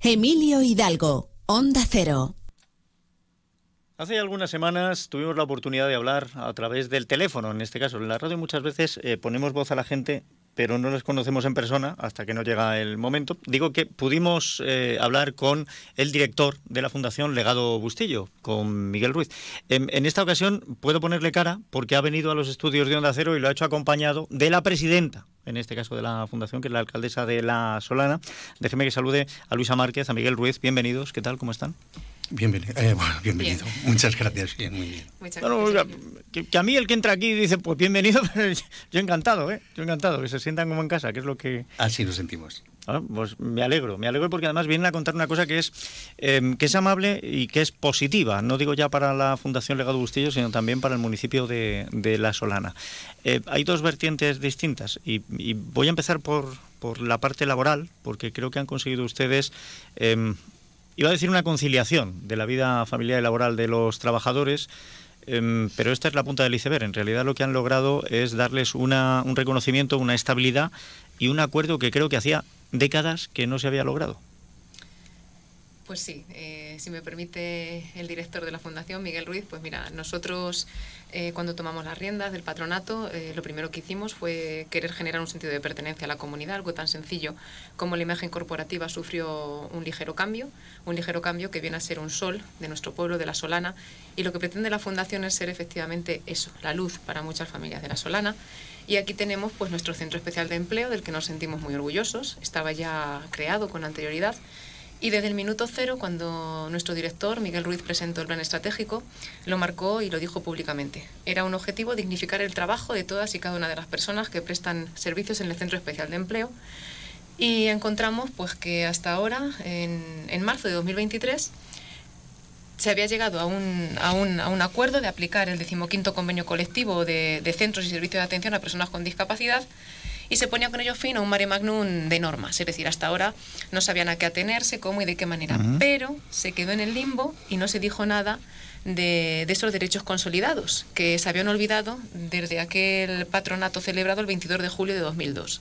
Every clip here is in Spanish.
Emilio Hidalgo, Onda Cero. Hace algunas semanas tuvimos la oportunidad de hablar a través del teléfono, en este caso. En la radio muchas veces eh, ponemos voz a la gente pero no les conocemos en persona hasta que no llega el momento. Digo que pudimos eh, hablar con el director de la Fundación Legado Bustillo, con Miguel Ruiz. En, esta ocasión puedo ponerle cara porque ha venido a los estudios de Onda Cero y lo ha hecho acompañado de la presidenta, en este caso de la Fundación, que es la alcaldesa de La Solana. Déjeme que salude a Luisa Márquez, a Miguel Ruiz. Bienvenidos, ¿qué tal? ¿Cómo están? Bienvenido. Eh, bienvenido. Muchas gracias. Bien, muy bien. que, a mí el que entra aquí dice, pues bienvenido, yo encantado, ¿eh? Yo encantado, que se sientan como en casa, que es lo que... Así nos sentimos. Ah, pues me alegro, me alegro porque además vienen a contar una cosa que es, em, que es amable y que es positiva, no digo ya para la Fundación Legado Bustillo, sino también para el municipio de, La Solana. Eh, hay dos vertientes distintas y, voy a empezar por, por la parte laboral, porque creo que han conseguido ustedes em, iba a decir una conciliación de la vida familiar y laboral de los trabajadores, em, pero esta es la punta del iceberg. En realidad lo que han logrado es darles una, un reconocimiento, una estabilidad y un acuerdo que creo que hacía décadas que no se había logrado. Pues sí, eh, si me permite el director de la Fundación, Miguel Ruiz, pues mira, nosotros eh, cuando tomamos las riendas del patronato, eh, lo primero que hicimos fue querer generar un sentido de pertenencia a la comunidad, algo tan sencillo como la imagen corporativa sufrió un ligero cambio, un ligero cambio que viene a ser un sol de nuestro pueblo, de la Solana, y lo que pretende la Fundación es ser efectivamente eso, la luz para muchas familias de la Solana. Y aquí tenemos pues nuestro centro especial de empleo, del que nos sentimos muy orgullosos, estaba ya creado con anterioridad y desde el minuto cero, cuando nuestro director, Miguel Ruiz, presentó el plan estratégico, lo marcó y lo dijo públicamente. Era un objetivo dignificar el trabajo de todas y cada una de las personas que prestan servicios en el Centro Especial de Empleo. Y encontramos pues, que hasta ahora, en, marzo de 2023, se había llegado a un, a, un, acuerdo de aplicar el decimoquinto convenio colectivo de centros y servicios de atención a personas con discapacidad y se ponía con ello fin a un mare magnum de normas. Es decir, hasta ahora no sabían a qué atenerse, cómo y de qué manera. Pero se quedó en el limbo y no se dijo nada de, de, esos derechos consolidados que se habían olvidado desde aquel patronato celebrado el 22 de julio de 2002.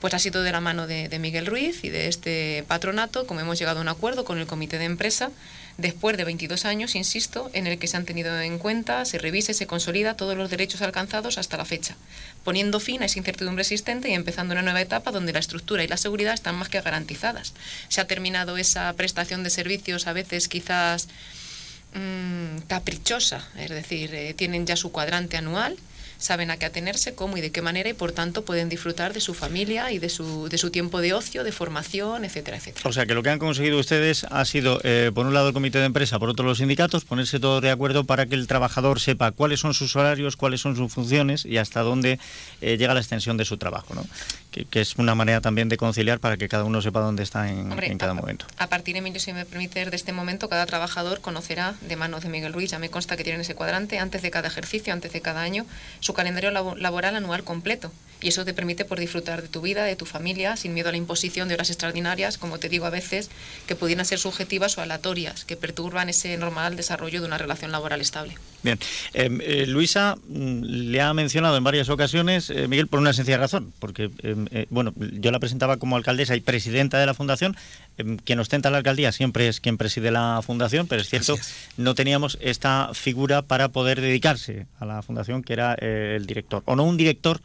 Pues ha sido de la mano de, de Miguel Ruiz y de este patronato, como hemos llegado a un acuerdo con el comité de empresa, después de 22 años, insisto, en el que se han tenido en cuenta, se revise, se consolida todos los derechos alcanzados hasta la fecha, poniendo fin a esa incertidumbre existente y empezando una nueva etapa donde la estructura y la seguridad están más que garantizadas. Se ha terminado esa prestación de servicios a veces quizás mmm, caprichosa, es decir, eh, tienen ya su cuadrante anual saben a qué atenerse, cómo y de qué manera, y por tanto pueden disfrutar de su familia y de su, de su tiempo de ocio, de formación, etcétera, etcétera. O sea que lo que han conseguido ustedes ha sido, eh, por un lado, el comité de empresa, por otro, los sindicatos, ponerse todos de acuerdo para que el trabajador sepa cuáles son sus horarios, cuáles son sus funciones y hasta dónde eh, llega la extensión de su trabajo. ¿no? que, es una manera también de conciliar para que cada uno sepa dónde está en, cada momento. A partir, Emilio, si me permite, de este momento, cada trabajador conocerá de manos de Miguel Ruiz, ya me consta que tienen ese cuadrante, antes de cada ejercicio, antes de cada año, su calendario laboral anual completo. Y eso te permite por disfrutar de tu vida, de tu familia, sin miedo a la imposición de horas extraordinarias, como te digo a veces, que pudieran ser subjetivas o aleatorias, que perturban ese normal desarrollo de una relación laboral estable. Bien, em, eh, Luisa mm, le ha mencionado en varias ocasiones, eh, Miguel, por una sencilla razón, porque em, eh, bueno, yo la presentaba como alcaldesa y presidenta de la fundación. Em, quien ostenta la alcaldía siempre es quien preside la fundación, pero es cierto, no teníamos esta figura para poder dedicarse a la fundación, que era eh, el director. O no un director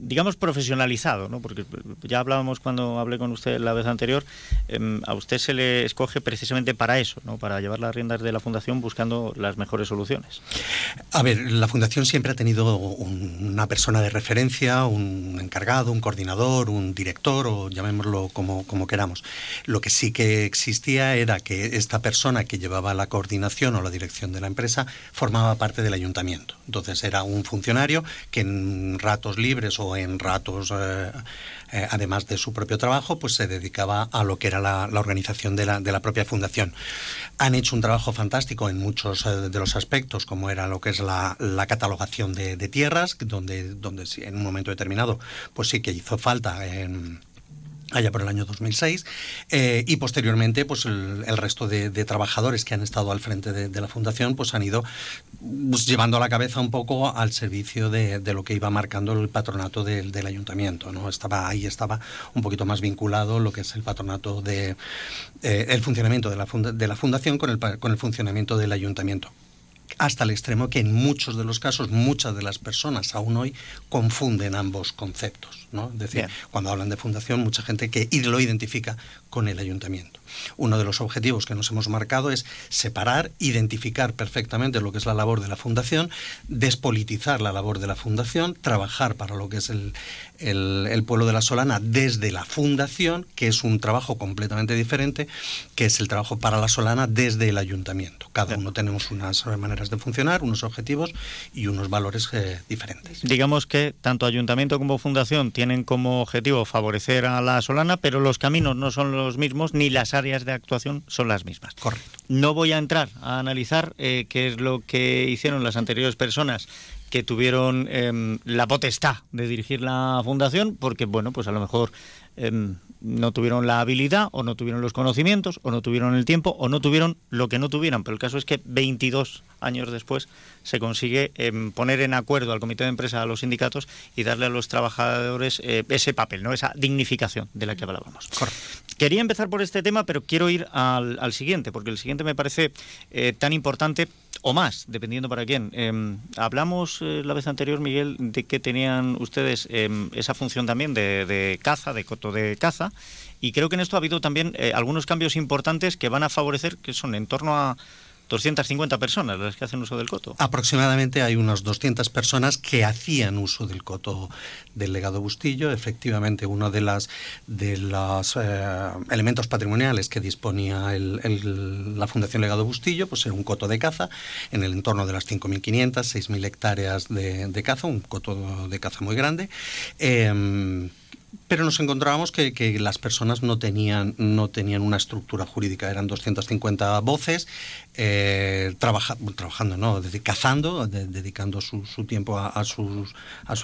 digamos, profesionalizado, ¿no? porque ya hablábamos cuando hablé con usted la vez anterior, em, a usted se le escoge precisamente para eso, ¿no? para llevar las riendas de la Fundación buscando las mejores soluciones. A ver, la Fundación siempre ha tenido una persona de referencia, un encargado, un coordinador, un director, o llamémoslo como, como queramos. Lo que sí que existía era que esta persona que llevaba la coordinación o la dirección de la empresa formaba parte del ayuntamiento. Entonces era un funcionario que en ratos libres o en ratos, eh, eh, además de su propio trabajo, pues se dedicaba a lo que era la, organización de la, de la, propia fundación. Han hecho un trabajo fantástico en muchos eh, de los aspectos, como era lo que es la, catalogación de, tierras, donde, donde en un momento determinado, pues sí que hizo falta allá por el año 2006, eh, y posteriormente pues el, resto de, trabajadores que han estado al frente de, la fundación pues han ido pues, llevando a la cabeza un poco al servicio de, lo que iba marcando el patronato del, ayuntamiento. ¿no? Estaba, ahí estaba un poquito más vinculado lo que es el patronato de eh, el funcionamiento de la, de la fundación con el, con el funcionamiento del ayuntamiento hasta el extremo que en muchos de los casos muchas de las personas aún hoy confunden ambos conceptos. ¿no? Es decir, cuando hablan de fundación, mucha gente que lo identifica con el ayuntamiento. Uno de los objetivos que nos hemos marcado es separar, identificar perfectamente lo que es la labor de la fundación, despolitizar la labor de la fundación, trabajar para lo que es el, el, pueblo de la Solana desde la fundación, que es un trabajo completamente diferente, que es el trabajo para la Solana desde el ayuntamiento. Cada uno tenemos unas maneras de funcionar, unos objetivos y unos valores eh, diferentes. Digamos que tanto ayuntamiento como fundación tienen como objetivo favorecer a la Solana, pero los caminos no son los mismos ni las áreas de actuación son las mismas. Correcto. No voy a entrar a analizar eh, qué es lo que hicieron las anteriores personas que tuvieron em, la potestad de dirigir la fundación, porque bueno, pues a lo mejor em, no tuvieron la habilidad o no tuvieron los conocimientos o no tuvieron el tiempo o no tuvieron lo que no tuvieran. Pero el caso es que 22 años después se consigue em, poner en acuerdo al comité de empresa, a los sindicatos y darle a los trabajadores eh, ese papel, no esa dignificación de la que hablábamos. Quería empezar por este tema, pero quiero ir al, siguiente, porque el siguiente me parece eh, tan importante o más, dependiendo para quién. Em, hablamos eh, la vez anterior, Miguel, de que tenían ustedes em, esa función también de, caza, de coto de caza, y creo que en esto ha habido también algunos cambios importantes que van a favorecer, que son en torno a 250 personas las que hacen uso del coto. Aproximadamente hay unas 200 personas que hacían uso del coto del legado Bustillo. Efectivamente, uno de las de los eh, elementos patrimoniales que disponía la Fundación Legado Bustillo, pues era un coto de caza en el entorno de las 5.500, 6.000 hectáreas de, caza, un coto de caza muy grande. Em, pero nos encontrábamos que, las personas no tenían, no tenían una estructura jurídica, eran 250 voces, eh, trabajando, ¿no? cazando, dedicando su, tiempo a, su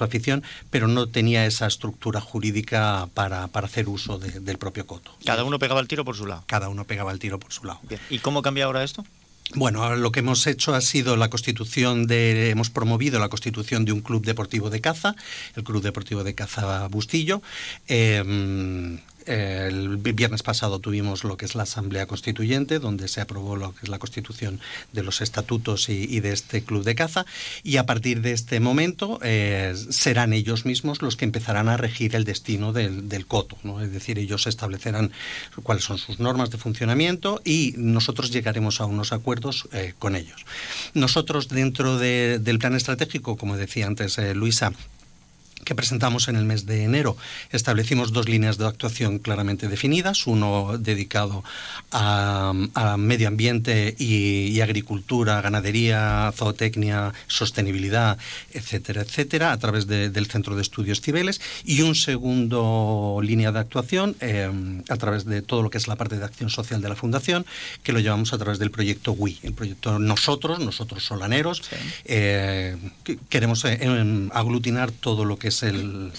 afición, pero no tenía esa estructura jurídica para, hacer uso del propio coto. Cada uno pegaba el tiro por su lado. Cada uno pegaba el tiro por su lado. ¿Y cómo cambia ahora esto? Bueno, lo que hemos hecho ha sido la constitución de, hemos promovido la constitución de un club deportivo de caza, el Club Deportivo de Caza Bustillo. Em, el viernes pasado tuvimos lo que es la Asamblea Constituyente, donde se aprobó lo que es la constitución de los estatutos y, de este club de caza, y a partir de este momento eh, serán ellos mismos los que empezarán a regir el destino del, coto, es decir, ellos establecerán cuáles son sus normas de funcionamiento y nosotros llegaremos a unos acuerdos eh, con ellos. Nosotros dentro del plan estratégico, como decía antes eh, Luisa, que presentamos en el mes de enero, establecimos dos líneas de actuación claramente definidas, uno dedicado a, medio ambiente y, agricultura, ganadería, zootecnia, sostenibilidad, etcétera, etcétera, a través del Centro de Estudios Cibeles, y un segundo línea de actuación eh, a través de todo lo que es la parte de acción social de la Fundación, que lo llevamos a través del proyecto WI, el proyecto Nosotros, nosotros solaneros, eh, queremos eh, aglutinar todo lo que es el,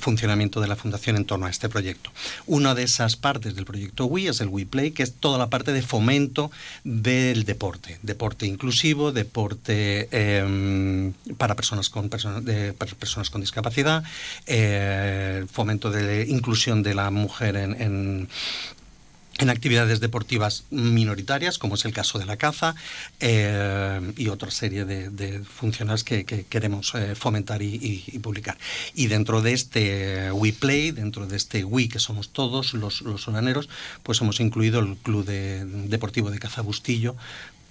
funcionamiento de la fundación en torno a este proyecto. Una de esas partes del proyecto WI es el WePlay, que es toda la parte de fomento del deporte, deporte inclusivo, deporte em, para personas con personas con discapacidad, eh, fomento de inclusión de la mujer en actividades deportivas minoritarias, como es el caso de la caza, eh, y otra serie de, funciones que, queremos eh, fomentar y, publicar. Y dentro de este WePlay, dentro de este We, que somos todos los, los pues hemos incluido el Club Deportivo de Caza Bustillo,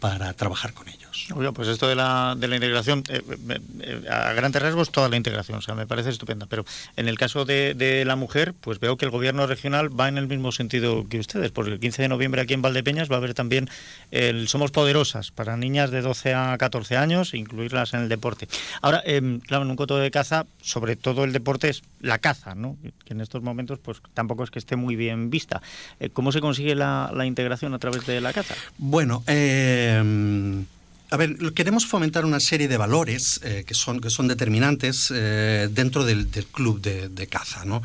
para trabajar con ellos. Oye, pues esto de la, de la integración, eh, eh, eh, a grandes rasgos toda la integración, o sea, me parece estupenda, pero en el caso de, de, la mujer, pues veo que el gobierno regional va en el mismo sentido que ustedes, porque el 15 de noviembre aquí en Valdepeñas va a haber también el Somos Poderosas para niñas de 12 a 14 años, incluirlas en el deporte. Ahora, em, claro, en un coto de caza, sobre todo el deporte es la caza, ¿no? que en estos momentos pues tampoco es que esté muy bien vista. ¿Cómo se consigue la, la integración a través de la caza? Bueno, eh Em, a ver, queremos fomentar una serie de valores eh, que, son, que son determinantes eh, dentro del, club de, caza. ¿no?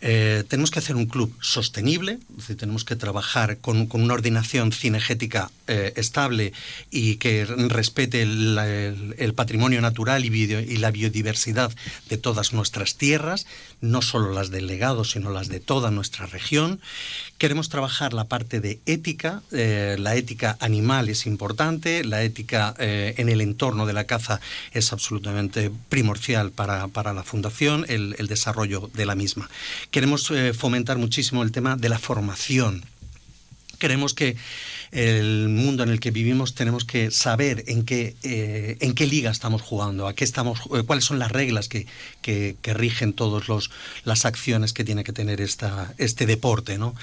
Eh, tenemos que hacer un club sostenible, es decir, tenemos que trabajar con, una ordenación cinegética eh, estable y que respete el, patrimonio natural y, y, la biodiversidad de todas nuestras tierras, no solo las del legado, sino las de toda nuestra región. Queremos trabajar la parte de ética, eh, la ética animal es importante, la ética en el entorno de la caza es absolutamente primordial para, la fundación, el desarrollo de la misma. Queremos eh, fomentar muchísimo el tema de la formación. Queremos que el mundo en el que vivimos tenemos que saber en qué, eh, en qué liga estamos jugando, a qué estamos, eh, cuáles son las reglas que, que, rigen todas las acciones que tiene que tener esta, este deporte. ¿no?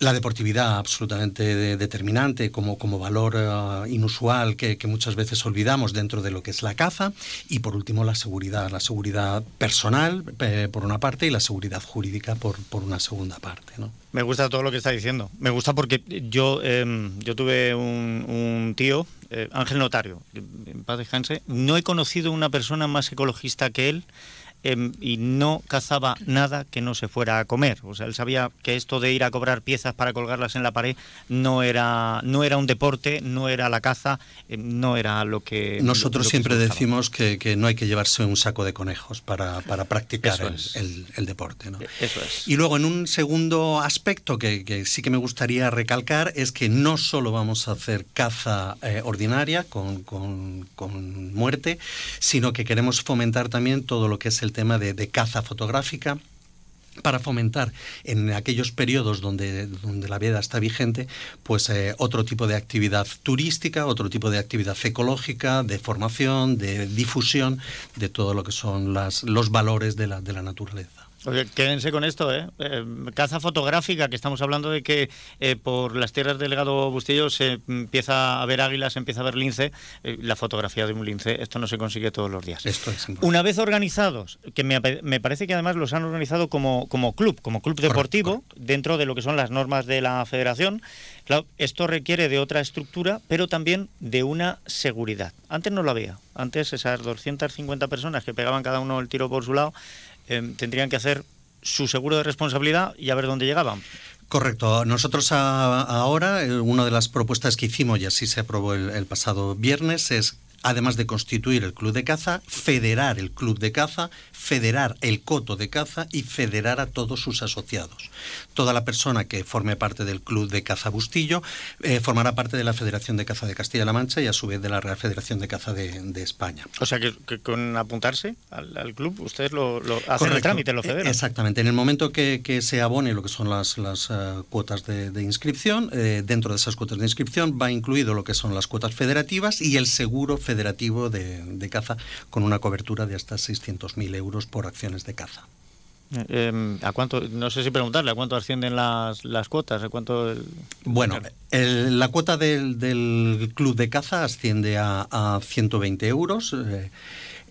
La deportividad absolutamente determinante como, como valor eh, inusual que, muchas veces olvidamos dentro de lo que es la caza y por último la seguridad, la seguridad personal por una parte y la seguridad jurídica por, por una segunda parte. ¿no? Me gusta todo lo que está diciendo. Me gusta porque yo, em, yo tuve un, tío, eh, Ángel Notario, en paz no he conocido una persona más ecologista que él. Em, y no cazaba nada que no se fuera a comer. O sea, él sabía que esto de ir a cobrar piezas para colgarlas en la pared no era, no era un deporte, no era la caza, em, no era lo que... Nosotros siempre decimos que, no hay que llevarse un saco de conejos para, practicar el, deporte. ¿no? Eso es. Y luego, en un segundo aspecto que, sí que me gustaría recalcar, es que no solo vamos a hacer caza eh, ordinaria con, con muerte, sino que queremos fomentar también todo lo que es el el tema de, caza fotográfica para fomentar en aquellos periodos donde, la veda está vigente, pues eh, otro tipo de actividad turística, otro tipo de actividad ecológica, de formación, de difusión de todo lo que son las, los valores de la naturaleza. Quédense con esto, ¿eh? ¿eh? Caza fotográfica, que estamos hablando de que eh, por las tierras del legado Bustillo se empieza a ver águilas, se empieza a ver lince. Eh, la fotografía de un lince, esto no se consigue todos los días. Esto es Una vez organizados, que me, parece que además los han organizado como, como club, como club deportivo, dentro de lo que son las normas de la federación. Claro, esto requiere de otra estructura, pero también de una seguridad. Antes no lo había. Antes esas 250 personas que pegaban cada uno el tiro por su lado Em, tendrían que hacer su seguro de responsabilidad y a ver dónde llegaban. Correcto. Nosotros ahora, eh, una de las propuestas que hicimos, y así se aprobó el pasado viernes, es además de constituir el club de caza, federar el club de caza, federar el coto de caza y federar a todos sus asociados. Toda la persona que forme parte del club de caza Bustillo eh, formará parte de la Federación de Caza de Castilla-La Mancha y a su vez de la Real Federación de Caza de, España. O sea que, con apuntarse al, club ustedes lo, hacen el trámite, lo federan. Exactamente. En el momento que, se abone lo que son las, las eh, cuotas de, inscripción, eh, dentro de esas cuotas de inscripción va incluido lo que son las cuotas federativas y el seguro federativo de, caza con una cobertura de hasta 600.000 euros por acciones de caza. Eh, em, ¿A cuánto? No sé si preguntarle, ¿a cuánto ascienden las, las cuotas? ¿A cuánto Bueno, la cuota del, club de caza asciende a, a 120 euros. Eh,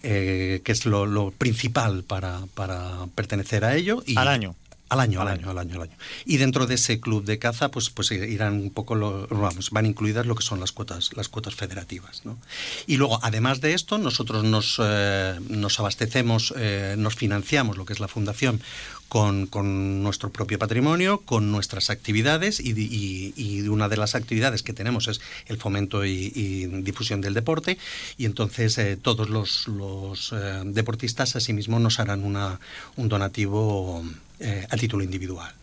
eh, que es lo, principal para, para, pertenecer a ello. Y, al año. Al año, al, año, al año, al año. Y dentro de ese club de caza, pues, pues irán un poco, lo, vamos, van incluidas lo que son las cuotas, las cuotas federativas. ¿no? Y luego, además de esto, nosotros nos, eh, nos abastecemos, eh, nos financiamos lo que es la fundación con, con, nuestro propio patrimonio, con nuestras actividades y, y, una de las actividades que tenemos es el fomento y, difusión del deporte. Y entonces eh, todos los, los eh, deportistas asimismo nos harán una, un donativo eh, a título individual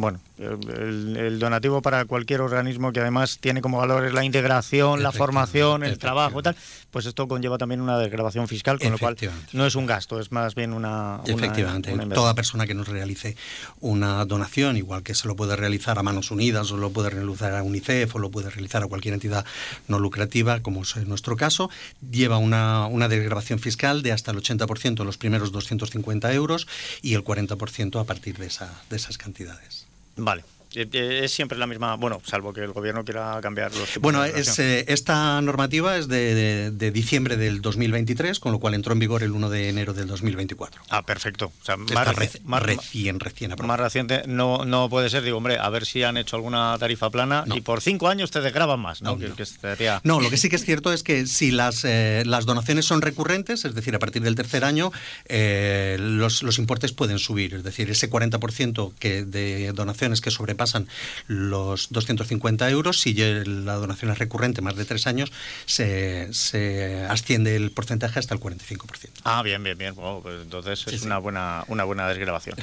bueno, el, donativo para cualquier organismo que además tiene como valores la integración, la formación, el trabajo y tal, pues esto conlleva también una desgrabación fiscal, con lo cual no es un gasto, es más bien una... Efectivamente, toda persona que nos realice una donación, igual que se lo puede realizar a Manos Unidas, o lo puede realizar a UNICEF, o lo puede realizar a cualquier entidad no lucrativa, como es nuestro caso, lleva una, una desgrabación fiscal de hasta el 80% en los primeros 250 euros y el 40% a partir de, esa, de esas cantidades. Vale. Eh, eh, es siempre la misma, bueno, salvo que el gobierno quiera cambiar los Bueno, es, eh, esta normativa es de, de- de diciembre del 2023, con lo cual entró en vigor el 1 de enero del 2024. Ah, perfecto. O sea, más, Está reci- más- recién, recién aprobada. más reciente no, no puede ser. Digo, hombre, a ver si han hecho alguna tarifa plana No. y por cinco años te desgraban más, ¿no? No, que, que sería- No, lo que sí que es cierto es que si las, eh, las donaciones son recurrentes, es decir, a partir del tercer año, eh, los, los importes pueden subir. Es decir, ese 40% que de donaciones que sobrepasan los 250 euros, si la donación es recurrente más de tres años, se, se asciende el porcentaje hasta el 45%. Ah, bien, bien, bien. Bueno, pues entonces es sí. una buena una buena desgrabación.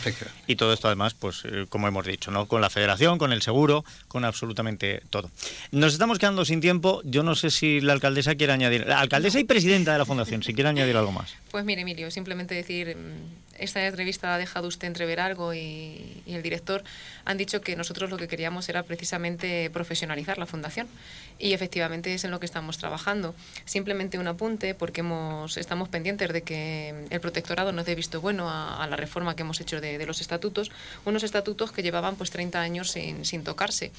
Y todo esto además, pues eh, como hemos dicho, ¿no? Con la federación, con el seguro, con absolutamente todo. Nos estamos quedando sin tiempo. Yo no sé si la alcaldesa quiere añadir. La alcaldesa y presidenta de la fundación, si quiere añadir algo más. Pues mire, Emilio, simplemente decir, mm, esta entrevista ha dejado usted entrever algo y, y el director han dicho que nosotros lo que queríamos era precisamente profesionalizar la fundación y efectivamente es en lo que estamos trabajando. Simplemente un apunte porque hemos, estamos pendientes de que el protectorado nos dé visto bueno a, a la reforma que hemos hecho de, de los estatutos, unos estatutos que llevaban pues 30 años sin, sin tocarse,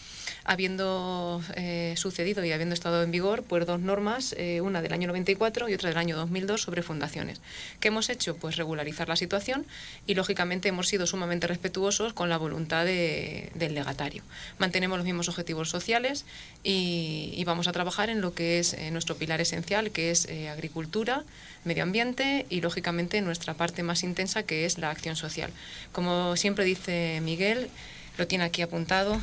habiendo eh, sucedido y habiendo estado en vigor pues dos normas, eh, una del año 94 y otra del año 2002 sobre fundaciones. ¿Qué hemos hecho? Pues regularizar la situación y lógicamente hemos sido sumamente respetuosos con la voluntad de- del legatario. Mantenemos los mismos objetivos sociales y, vamos a trabajar en lo que es eh, nuestro pilar esencial, que es eh, agricultura, medio ambiente y lógicamente nuestra parte más intensa, que es la acción social. Como siempre dice Miguel, lo tiene aquí apuntado,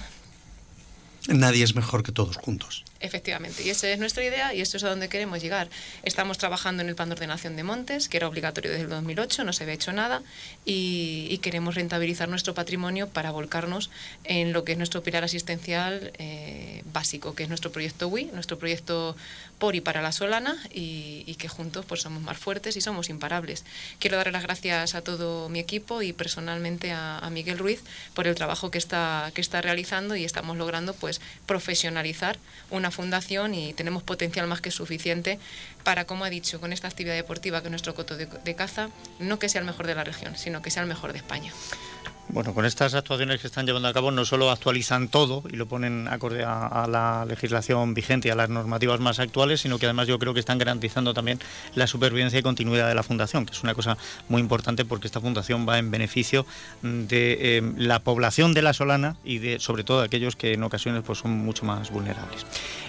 Nadie es mejor que todos juntos. Efectivamente, y esa es nuestra idea y esto es a donde queremos llegar. Estamos trabajando en el plan de ordenación de montes, que era obligatorio desde el 2008, no se había hecho nada, y, y queremos rentabilizar nuestro patrimonio para volcarnos en lo que es nuestro pilar asistencial eh, básico, que es nuestro proyecto WI, nuestro proyecto por y para la Solana, y, y que juntos pues somos más fuertes y somos imparables. Quiero darle las gracias a todo mi equipo y personalmente a, a Miguel Ruiz por el trabajo que está, que está realizando y estamos logrando pues profesionalizar una fundación y tenemos potencial más que suficiente para, como ha dicho, con esta actividad deportiva que es nuestro coto de, de caza, no que sea el mejor de la región, sino que sea el mejor de España. Bueno, con estas actuaciones que están llevando a cabo no solo actualizan todo y lo ponen acorde a, la legislación vigente y a las normativas más actuales, sino que además yo creo que están garantizando también la supervivencia y continuidad de la fundación, que es una cosa muy importante porque esta fundación va en beneficio de eh, la población de la Solana y de sobre todo de aquellos que en ocasiones pues, son mucho más vulnerables.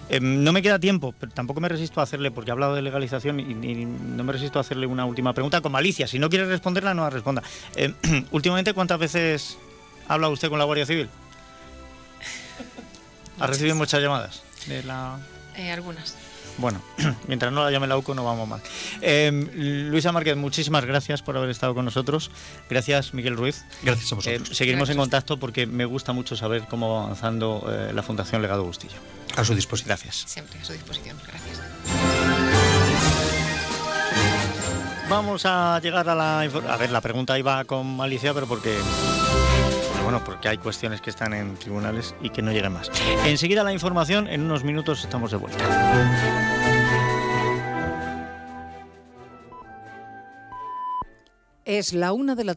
Eh, no me queda tiempo, pero tampoco me resisto a hacerle, porque he hablado de legalización y, y no me resisto a hacerle una última pregunta con malicia. Si no quiere responderla, no la responda. Eh, últimamente, ¿cuántas veces ha hablado usted con la Guardia Civil? ¿Ha recibido muchas llamadas? De la... Eh, algunas. Bueno, mientras no la llame la UCO no vamos mal. Eh, Luisa Márquez, muchísimas gracias por haber estado con nosotros. Gracias, Miguel Ruiz. Gracias a Eh, vosotros. seguiremos en contacto porque me gusta mucho saber cómo va avanzando eh, la Fundación Legado Bustillo. a su disposición. Gracias. Siempre a su disposición. Gracias. Vamos a llegar a la... A ver, la pregunta iba con malicia, pero porque... Bueno, porque hay cuestiones que están en tribunales y que no lleguen más. Enseguida la información, en unos minutos estamos de vuelta. Es la una de la